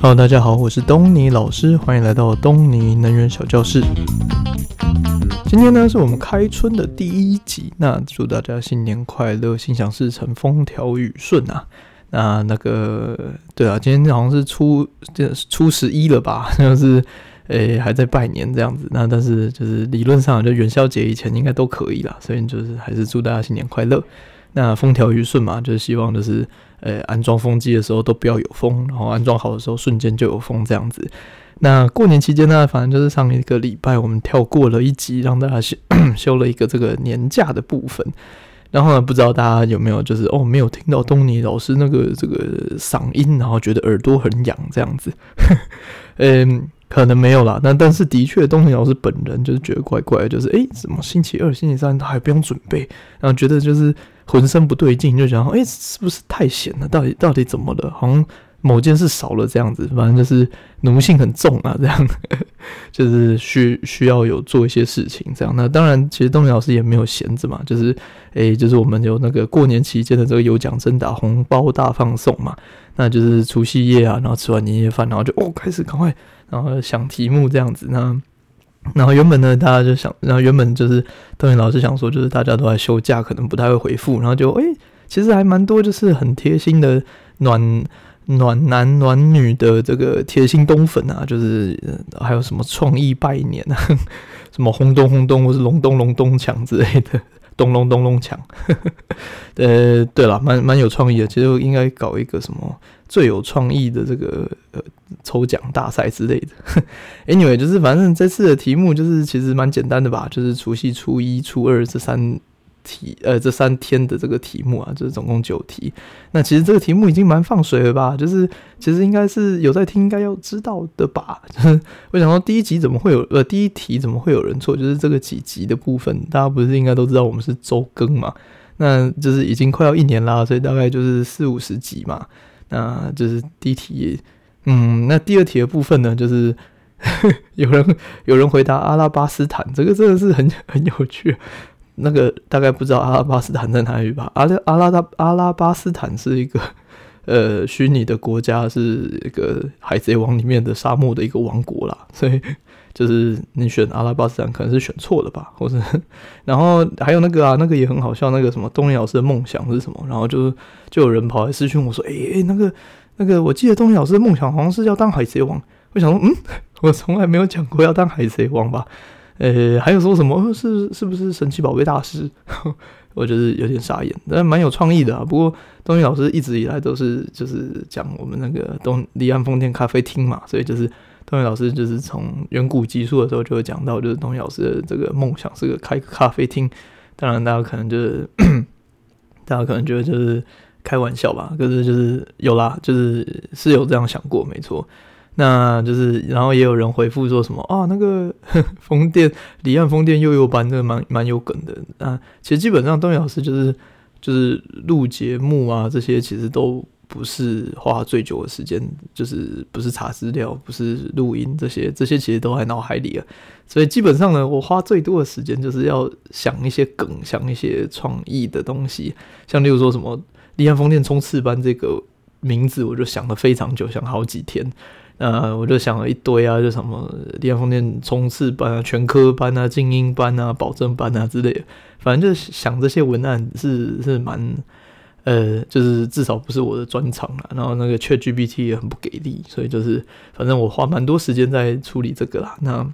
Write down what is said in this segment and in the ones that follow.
Hello，大家好，我是东尼老师，欢迎来到东尼能源小教室。今天呢是我们开春的第一集，那祝大家新年快乐，心想事成，风调雨顺啊！那那个对啊，今天好像是初这初十一了吧？就是。诶、还在拜年这样子，那但是就是理论上就元宵节以前应该都可以啦，所以就是还是祝大家新年快乐。那风调雨顺嘛，就是希望就是呃、安装风机的时候都不要有风，然后安装好的时候瞬间就有风这样子。那过年期间呢，反正就是上一个礼拜我们跳过了一集，让大家休休了一个这个年假的部分。然后呢，不知道大家有没有就是哦没有听到东尼老师那个这个嗓音，然后觉得耳朵很痒这样子，嗯。可能没有啦，但但是的确，东尼老师本人就是觉得怪怪的，就是诶、欸，怎么星期二、星期三他还不用准备，然后觉得就是浑身不对劲，就想诶、欸，是不是太闲了？到底到底怎么了？好像某件事少了这样子，反正就是奴性很重啊，这样就是需需要有做一些事情这样。那当然，其实东尼老师也没有闲着嘛，就是诶、就是我们有那个过年期间的这个有奖征答红包大放送嘛，那就是除夕夜啊，然后吃完年夜饭，然后就哦开始赶快。然后想题目这样子，那然后原本呢，大家就想，然后原本就是东尼老师想说，就是大家都在休假，可能不太会回复，然后就诶、其实还蛮多，就是很贴心的暖暖男暖女的这个贴心冬粉啊，就是还有什么创意拜年啊，什么轰咚轰咚或是隆咚隆咚锵之类的，咚隆咚隆锵，呃，对了，蛮蛮有创意的，其实应该搞一个什么。最有创意的这个呃抽奖大赛之类的，Anyway，就是反正这次的题目就是其实蛮简单的吧，就是除夕、初一、初二这三题，呃，这三天的这个题目啊，就是总共九题。那其实这个题目已经蛮放水了吧？就是其实应该是有在听，应该要知道的吧？就是我想说第一集怎么会有呃第一题怎么会有人错？就是这个几集的部分，大家不是应该都知道我们是周更嘛？那就是已经快要一年啦，所以大概就是四五十集嘛。那就是第一题，嗯，那第二题的部分呢，就是 有人有人回答阿拉巴斯坦，这个真的是很 很有趣。那个大概不知道阿拉巴斯坦在哪里吧？阿拉阿拉达阿拉巴斯坦是一个呃虚拟的国家，是一个海贼王里面的沙漠的一个王国啦，所以。就是你选阿拉巴斯坦可能是选错了吧，或者然后还有那个啊，那个也很好笑，那个什么东尼老师的梦想是什么？然后就就有人跑来私讯我说，哎、欸、哎，那个那个，我记得东尼老师的梦想好像是要当海贼王。我想说，嗯，我从来没有讲过要当海贼王吧？呃、还有说什么是是不是神奇宝贝大师？我觉得有点傻眼，但蛮有创意的啊。不过东尼老师一直以来都是就是讲我们那个东离岸风电咖啡厅嘛，所以就是。东尼老师就是从远古集数的时候就会讲到，就是东尼老师的这个梦想是个开咖啡厅。当然，大家可能就是 大家可能觉得就是开玩笑吧，可是就是有啦，就是是有这样想过，没错。那就是，然后也有人回复说什么啊，那个 风电离岸风电幼幼班，这个蛮蛮有梗的啊。其实基本上东尼老师就是就是录节目啊，这些其实都。不是花最久的时间，就是不是查资料，不是录音，这些这些其实都在脑海里了。所以基本上呢，我花最多的时间就是要想一些梗，想一些创意的东西。像例如说什么“立案风电冲刺班”这个名字，我就想了非常久，想好几天。呃，我就想了一堆啊，就什么“立案风电冲刺班”啊、全科班啊、精英班啊、保证班啊之类的。反正就是想这些文案是是蛮。呃，就是至少不是我的专长啦，然后那个 ChatGPT 也很不给力，所以就是反正我花蛮多时间在处理这个啦。那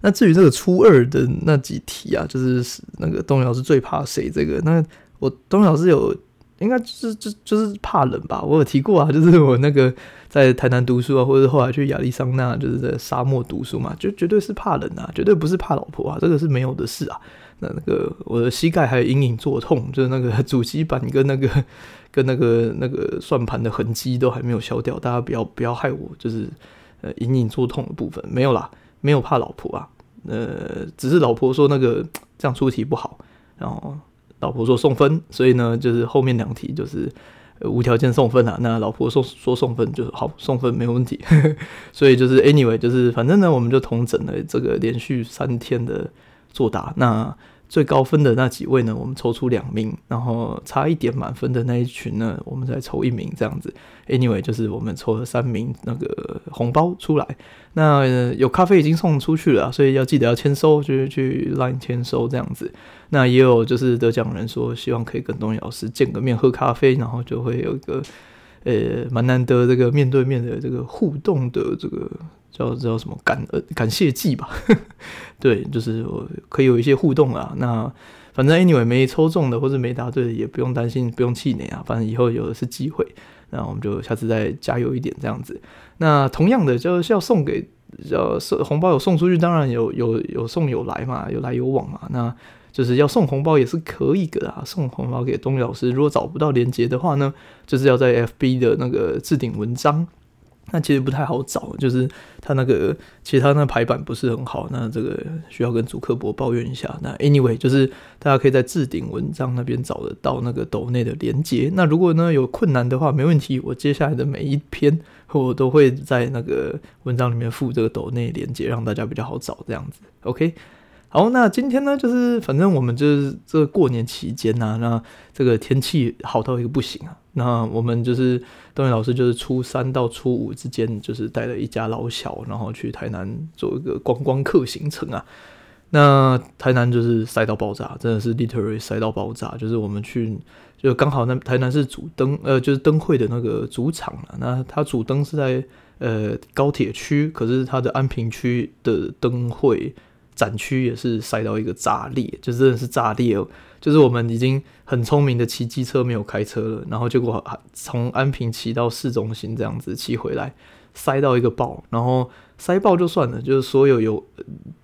那至于这个初二的那几题啊，就是那个东尼老师最怕谁？这个那我东尼老师有应该就是就就是怕冷吧？我有提过啊，就是我那个在台南读书啊，或者后来去亚利桑那，就是在沙漠读书嘛，就绝对是怕冷啊，绝对不是怕老婆啊，这个是没有的事啊。那那个我的膝盖还有隐隐作痛，就是那个主机板跟那个跟那个那个算盘的痕迹都还没有消掉，大家不要不要害我，就是呃隐隐作痛的部分没有啦，没有怕老婆啊，呃只是老婆说那个这样出题不好，然后老婆说送分，所以呢就是后面两题就是无条件送分啊，那老婆说说送分就好送分没问题，所以就是 anyway 就是反正呢我们就同整了这个连续三天的。作答，那最高分的那几位呢，我们抽出两名，然后差一点满分的那一群呢，我们再抽一名，这样子。Anyway，就是我们抽了三名那个红包出来。那、有咖啡已经送出去了，所以要记得要签收，就是去 Line 签收这样子。那也有就是得奖人说，希望可以跟东尼老师见个面喝咖啡，然后就会有一个呃蛮难得这个面对面的这个互动的这个。叫叫什么感呃感谢祭吧，对，就是我可以有一些互动啊。那反正 anyway 没抽中的或者没答对的也不用担心，不用气馁啊。反正以后有的是机会，那我们就下次再加油一点这样子。那同样的就是要送给要送红包有送出去，当然有有有送有来嘛，有来有往嘛。那就是要送红包也是可以的啊。送红包给东尼老师，如果找不到链接的话呢，就是要在 FB 的那个置顶文章。那其实不太好找，就是他那个，其实他那排版不是很好，那这个需要跟主客博抱怨一下。那 anyway，就是大家可以在置顶文章那边找得到那个抖内的连接。那如果呢有困难的话，没问题，我接下来的每一篇我都会在那个文章里面附这个抖内连接，让大家比较好找这样子。OK。好，那今天呢，就是反正我们就是这过年期间呐、啊，那这个天气好到一个不行啊。那我们就是东尼老师，就是初三到初五之间，就是带了一家老小，然后去台南做一个观光客行程啊。那台南就是塞到爆炸，真的是 literally 塞到爆炸。就是我们去，就刚好那台南是主灯，呃，就是灯会的那个主场啊。那它主灯是在呃高铁区，可是它的安平区的灯会。展区也是塞到一个炸裂，就真的是炸裂哦！就是我们已经很聪明的骑机车没有开车了，然后结果从安平骑到市中心这样子骑回来，塞到一个爆，然后塞爆就算了，就是所有有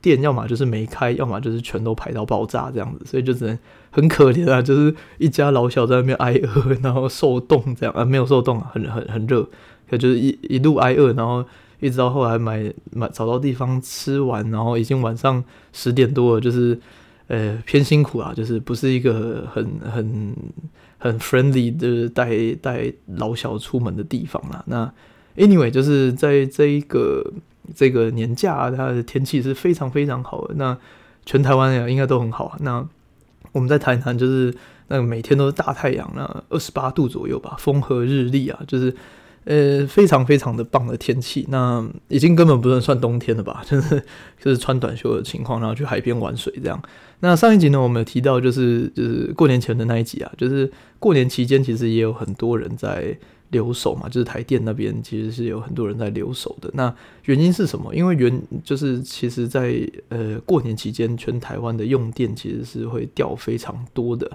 店要么就是没开，要么就是全都排到爆炸这样子，所以就只能很可怜啊，就是一家老小在那边挨饿，然后受冻这样啊，没有受冻啊，很很很热，可就是一一路挨饿，然后。一直到后来买买找到地方吃完，然后已经晚上十点多了，就是呃偏辛苦啊，就是不是一个很很很 friendly 的带带老小出门的地方啦。那 anyway 就是在这一个这个年假，它的天气是非常非常好的。那全台湾呀应该都很好啊。那我们在台南就是那个每天都是大太阳，那二十八度左右吧，风和日丽啊，就是。呃，非常非常的棒的天气，那已经根本不能算冬天了吧？就是就是穿短袖的情况，然后去海边玩水这样。那上一集呢，我们有提到就是就是过年前的那一集啊，就是过年期间其实也有很多人在留守嘛，就是台电那边其实是有很多人在留守的。那原因是什么？因为原就是其实在呃过年期间，全台湾的用电其实是会掉非常多的。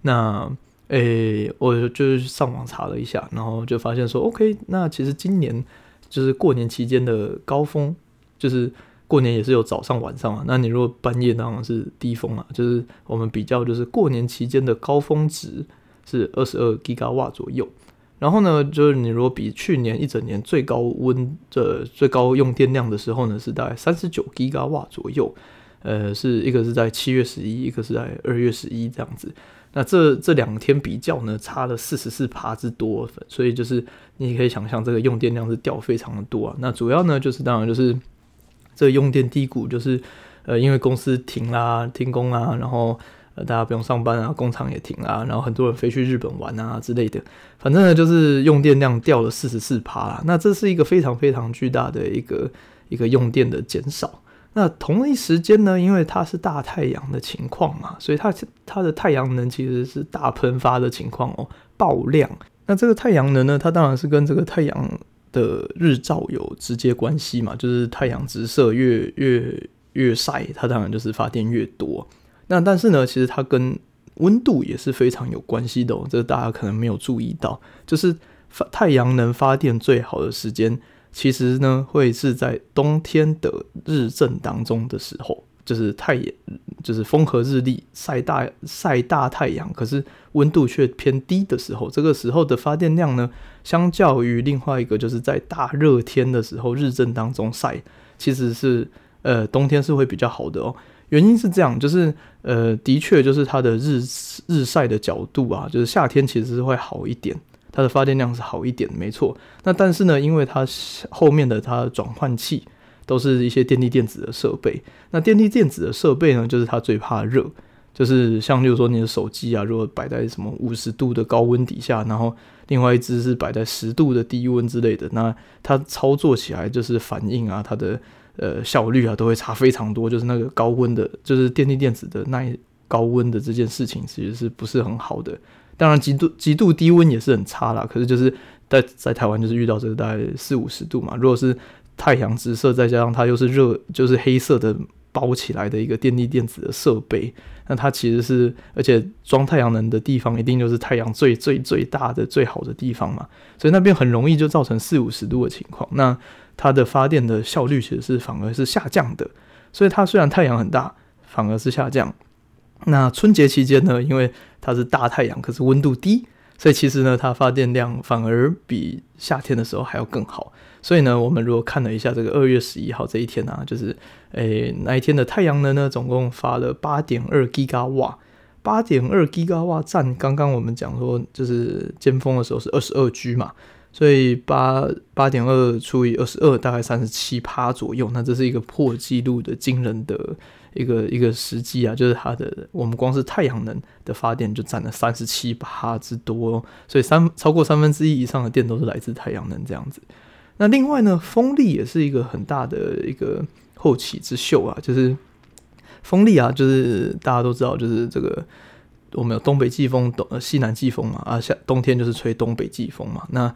那诶、我就是上网查了一下，然后就发现说，OK，那其实今年就是过年期间的高峰，就是过年也是有早上晚上啊。那你如果半夜当然是低峰啊，就是我们比较就是过年期间的高峰值是二十二吉瓦左右。然后呢，就是你如果比去年一整年最高温的最高用电量的时候呢，是大概三十九吉瓦左右。呃，是一个是在七月十一，一个是在二月十一这样子。那这这两天比较呢，差了四十四趴之多，所以就是你可以想象这个用电量是掉非常的多啊。那主要呢，就是当然就是这用电低谷，就是呃因为公司停啦、停工啊，然后呃大家不用上班啊，工厂也停啦，然后很多人飞去日本玩啊之类的，反正呢就是用电量掉了四十四趴啦。那这是一个非常非常巨大的一个一个用电的减少。那同一时间呢，因为它是大太阳的情况嘛，所以它它的太阳能其实是大喷发的情况哦，爆量。那这个太阳能呢，它当然是跟这个太阳的日照有直接关系嘛，就是太阳直射越越越晒，它当然就是发电越多。那但是呢，其实它跟温度也是非常有关系的哦，这个大家可能没有注意到，就是发太阳能发电最好的时间。其实呢，会是在冬天的日正当中的时候，就是太阳，就是风和日丽，晒大晒大太阳，可是温度却偏低的时候，这个时候的发电量呢，相较于另外一个就是在大热天的时候日正当中晒，其实是呃冬天是会比较好的哦。原因是这样，就是呃的确就是它的日日晒的角度啊，就是夏天其实是会好一点。它的发电量是好一点，没错。那但是呢，因为它后面的它转换器都是一些电力电子的设备。那电力电子的设备呢，就是它最怕热。就是像，例如说你的手机啊，如果摆在什么五十度的高温底下，然后另外一只是摆在十度的低温之类的，那它操作起来就是反应啊，它的呃效率啊都会差非常多。就是那个高温的，就是电力电子的耐高温的这件事情，其实是不是很好的？当然，极度极度低温也是很差啦。可是就是在在台湾就是遇到这个大概四五十度嘛，如果是太阳直射，再加上它又是热，就是黑色的。包起来的一个电力电子的设备，那它其实是，而且装太阳能的地方一定就是太阳最最最大的最好的地方嘛，所以那边很容易就造成四五十度的情况。那它的发电的效率其实是反而是下降的，所以它虽然太阳很大，反而是下降。那春节期间呢，因为它是大太阳，可是温度低，所以其实呢，它发电量反而比夏天的时候还要更好。所以呢，我们如果看了一下这个二月十一号这一天啊，就是诶、那一天的太阳能呢，总共发了八点二吉瓦，八点二吉瓦占刚刚我们讲说就是尖峰的时候是二十二 G 嘛，所以八八点二除以二十二大概三十七趴左右，那这是一个破纪录的惊人的一个一个时机啊，就是它的我们光是太阳能的发电就占了三十七趴之多，所以三超过三分之一以上的电都是来自太阳能这样子。那另外呢，风力也是一个很大的一个后起之秀啊，就是风力啊，就是大家都知道，就是这个我们有东北季风、东呃西南季风嘛，啊夏冬天就是吹东北季风嘛。那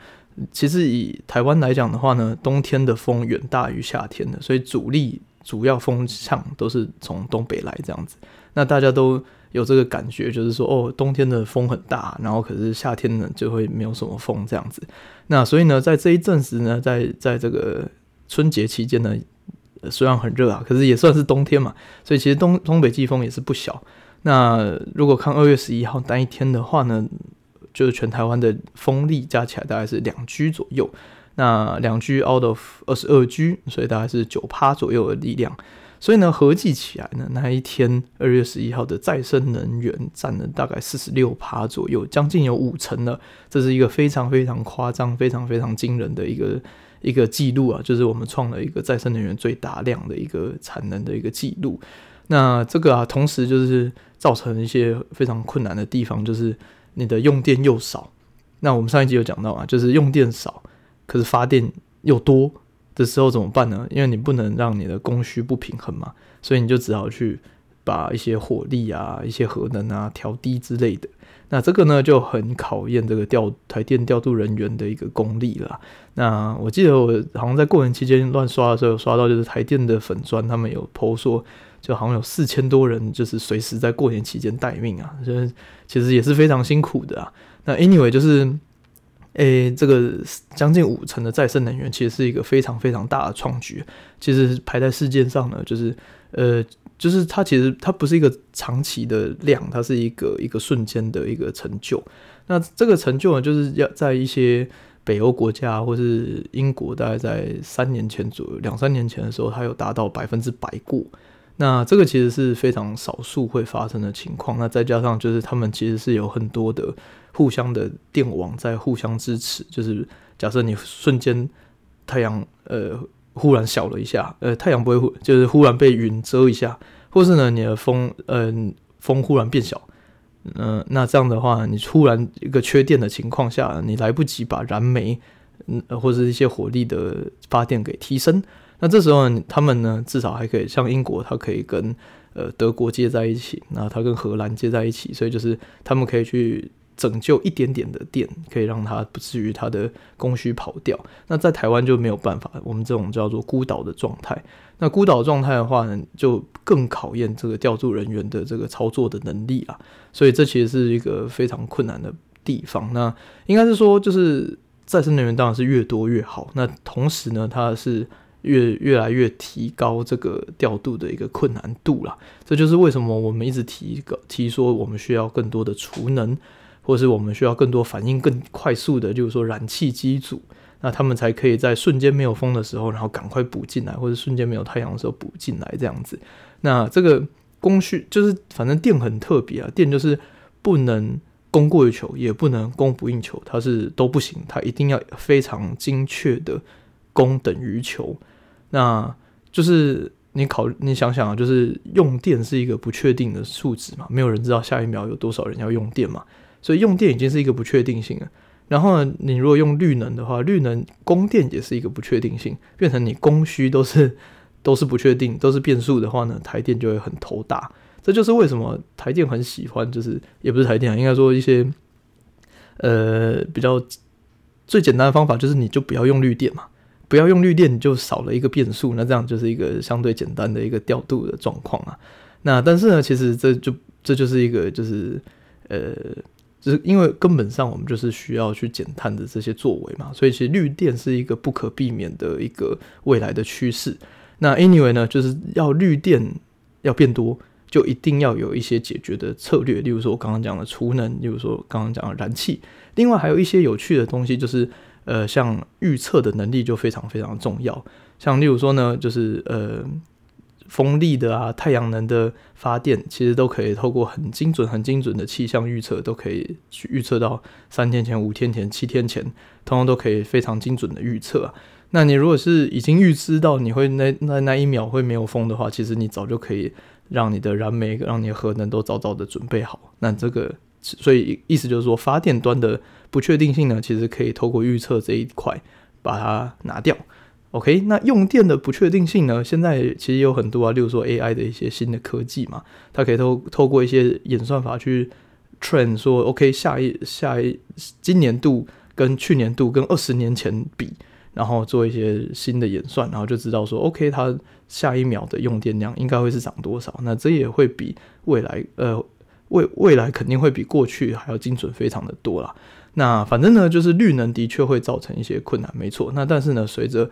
其实以台湾来讲的话呢，冬天的风远大于夏天的，所以主力主要风向都是从东北来这样子。那大家都。有这个感觉，就是说，哦，冬天的风很大，然后可是夏天呢就会没有什么风这样子。那所以呢，在这一阵子呢，在在这个春节期间呢，虽然很热啊，可是也算是冬天嘛，所以其实东东北季风也是不小。那如果看二月十一号单一天的话呢，就是全台湾的风力加起来大概是两 G 左右，那两 G out of 二十二 G，所以大概是九趴左右的力量。所以呢，合计起来呢，那一天二月十一号的再生能源占了大概四十六趴左右，将近有五成了。这是一个非常非常夸张、非常非常惊人的一个一个记录啊！就是我们创了一个再生能源最大量的一个产能的一个记录。那这个啊，同时就是造成一些非常困难的地方，就是你的用电又少。那我们上一集有讲到啊，就是用电少，可是发电又多。的时候怎么办呢？因为你不能让你的供需不平衡嘛，所以你就只好去把一些火力啊、一些核能啊调低之类的。那这个呢就很考验这个调台电调度人员的一个功力了。那我记得我好像在过年期间乱刷的时候，刷到就是台电的粉专，他们有 po 说，就好像有四千多人就是随时在过年期间待命啊，就是其实也是非常辛苦的啊。那 anyway 就是。诶、这个将近五成的再生能源其实是一个非常非常大的创举。其实排在世界上呢，就是呃，就是它其实它不是一个长期的量，它是一个一个瞬间的一个成就。那这个成就呢，就是要在一些北欧国家或是英国，大概在三年前左右，两三年前的时候，它有达到百分之百过。那这个其实是非常少数会发生的情况。那再加上就是他们其实是有很多的。互相的电网在互相支持，就是假设你瞬间太阳呃忽然小了一下，呃太阳不会就是忽然被云遮一下，或是呢你的风呃风忽然变小，嗯、那这样的话，你突然一个缺电的情况下，你来不及把燃煤嗯或者一些火力的发电给提升，那这时候他们呢至少还可以像英国，它可以跟呃德国接在一起，那它跟荷兰接在一起，所以就是他们可以去。拯救一点点的电，可以让它不至于它的供需跑掉。那在台湾就没有办法，我们这种叫做孤岛的状态。那孤岛状态的话呢，就更考验这个调度人员的这个操作的能力啊。所以这其实是一个非常困难的地方。那应该是说，就是再生能源当然是越多越好。那同时呢，它是越越来越提高这个调度的一个困难度啦。这就是为什么我们一直提一个提说，我们需要更多的储能。或是我们需要更多反应更快速的，就是说燃气机组，那他们才可以在瞬间没有风的时候，然后赶快补进来，或者瞬间没有太阳的时候补进来这样子。那这个工序就是，反正电很特别啊，电就是不能供过于求，也不能供不应求，它是都不行，它一定要非常精确的供等于求。那就是。你考你想想啊，就是用电是一个不确定的数值嘛，没有人知道下一秒有多少人要用电嘛，所以用电已经是一个不确定性了。然后呢，你如果用绿能的话，绿能供电也是一个不确定性，变成你供需都是 都是不确定，都是变数的话呢，台电就会很头大。这就是为什么台电很喜欢，就是也不是台电啊，应该说一些呃比较最简单的方法，就是你就不要用绿电嘛，不要用绿电，你就少了一个变数，那这样就是一个相对简单的一个调度的状况啊。那但是呢，其实这就这就是一个就是呃。就是因为根本上我们就是需要去减碳的这些作为嘛，所以其实绿电是一个不可避免的一个未来的趋势。那 anyway 呢，就是要绿电要变多，就一定要有一些解决的策略，例如说我刚刚讲的储能，例如说刚刚讲的燃气。另外还有一些有趣的东西，就是呃，像预测的能力就非常非常重要。像例如说呢，就是呃。风力的啊，太阳能的发电，其实都可以透过很精准、很精准的气象预测，都可以去预测到三天前、五天前、七天前，通通都可以非常精准的预测啊。那你如果是已经预知到你会那那那一秒会没有风的话，其实你早就可以让你的燃煤、让你的核能都早早的准备好。那这个，所以意思就是说，发电端的不确定性呢，其实可以透过预测这一块把它拿掉。OK，那用电的不确定性呢？现在其实有很多啊，例如说 AI 的一些新的科技嘛，它可以透透过一些演算法去 train 说，OK，下一下一今年度跟去年度跟二十年前比，然后做一些新的演算，然后就知道说，OK，它下一秒的用电量应该会是涨多少。那这也会比未来呃未未来肯定会比过去还要精准非常的多啦。那反正呢，就是绿能的确会造成一些困难，没错。那但是呢，随着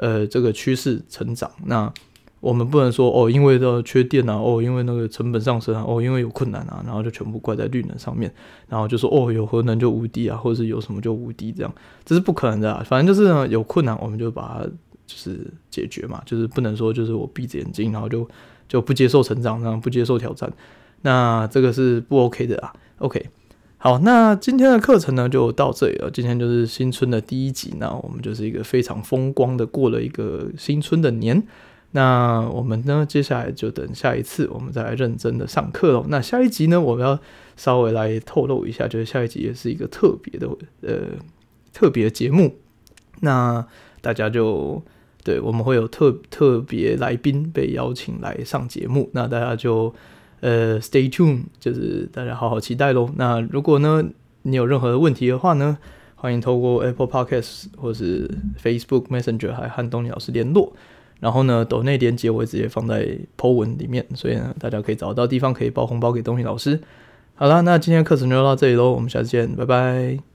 呃，这个趋势成长，那我们不能说哦，因为这缺电啊，哦，因为那个成本上升啊，哦，因为有困难啊，然后就全部怪在绿能上面，然后就说哦，有核能就无敌啊，或者是有什么就无敌这样，这是不可能的啊。反正就是呢，有困难我们就把它就是解决嘛，就是不能说就是我闭着眼睛，然后就就不接受成长，然后不接受挑战，那这个是不 OK 的啊。OK。好，那今天的课程呢就到这里了。今天就是新春的第一集，那我们就是一个非常风光的过了一个新春的年。那我们呢，接下来就等下一次我们再来认真的上课喽。那下一集呢，我们要稍微来透露一下，就是下一集也是一个特别的呃特别节目。那大家就对，我们会有特特别来宾被邀请来上节目，那大家就。呃，stay tuned，就是大家好好期待喽。那如果呢，你有任何问题的话呢，欢迎透过 Apple Podcast 或是 Facebook Messenger 还和东尼老师联络。然后呢，抖内连接我会直接放在 po 文里面，所以呢，大家可以找到地方可以包红包给东尼老师。好啦，那今天的课程就到这里喽，我们下次见，拜拜。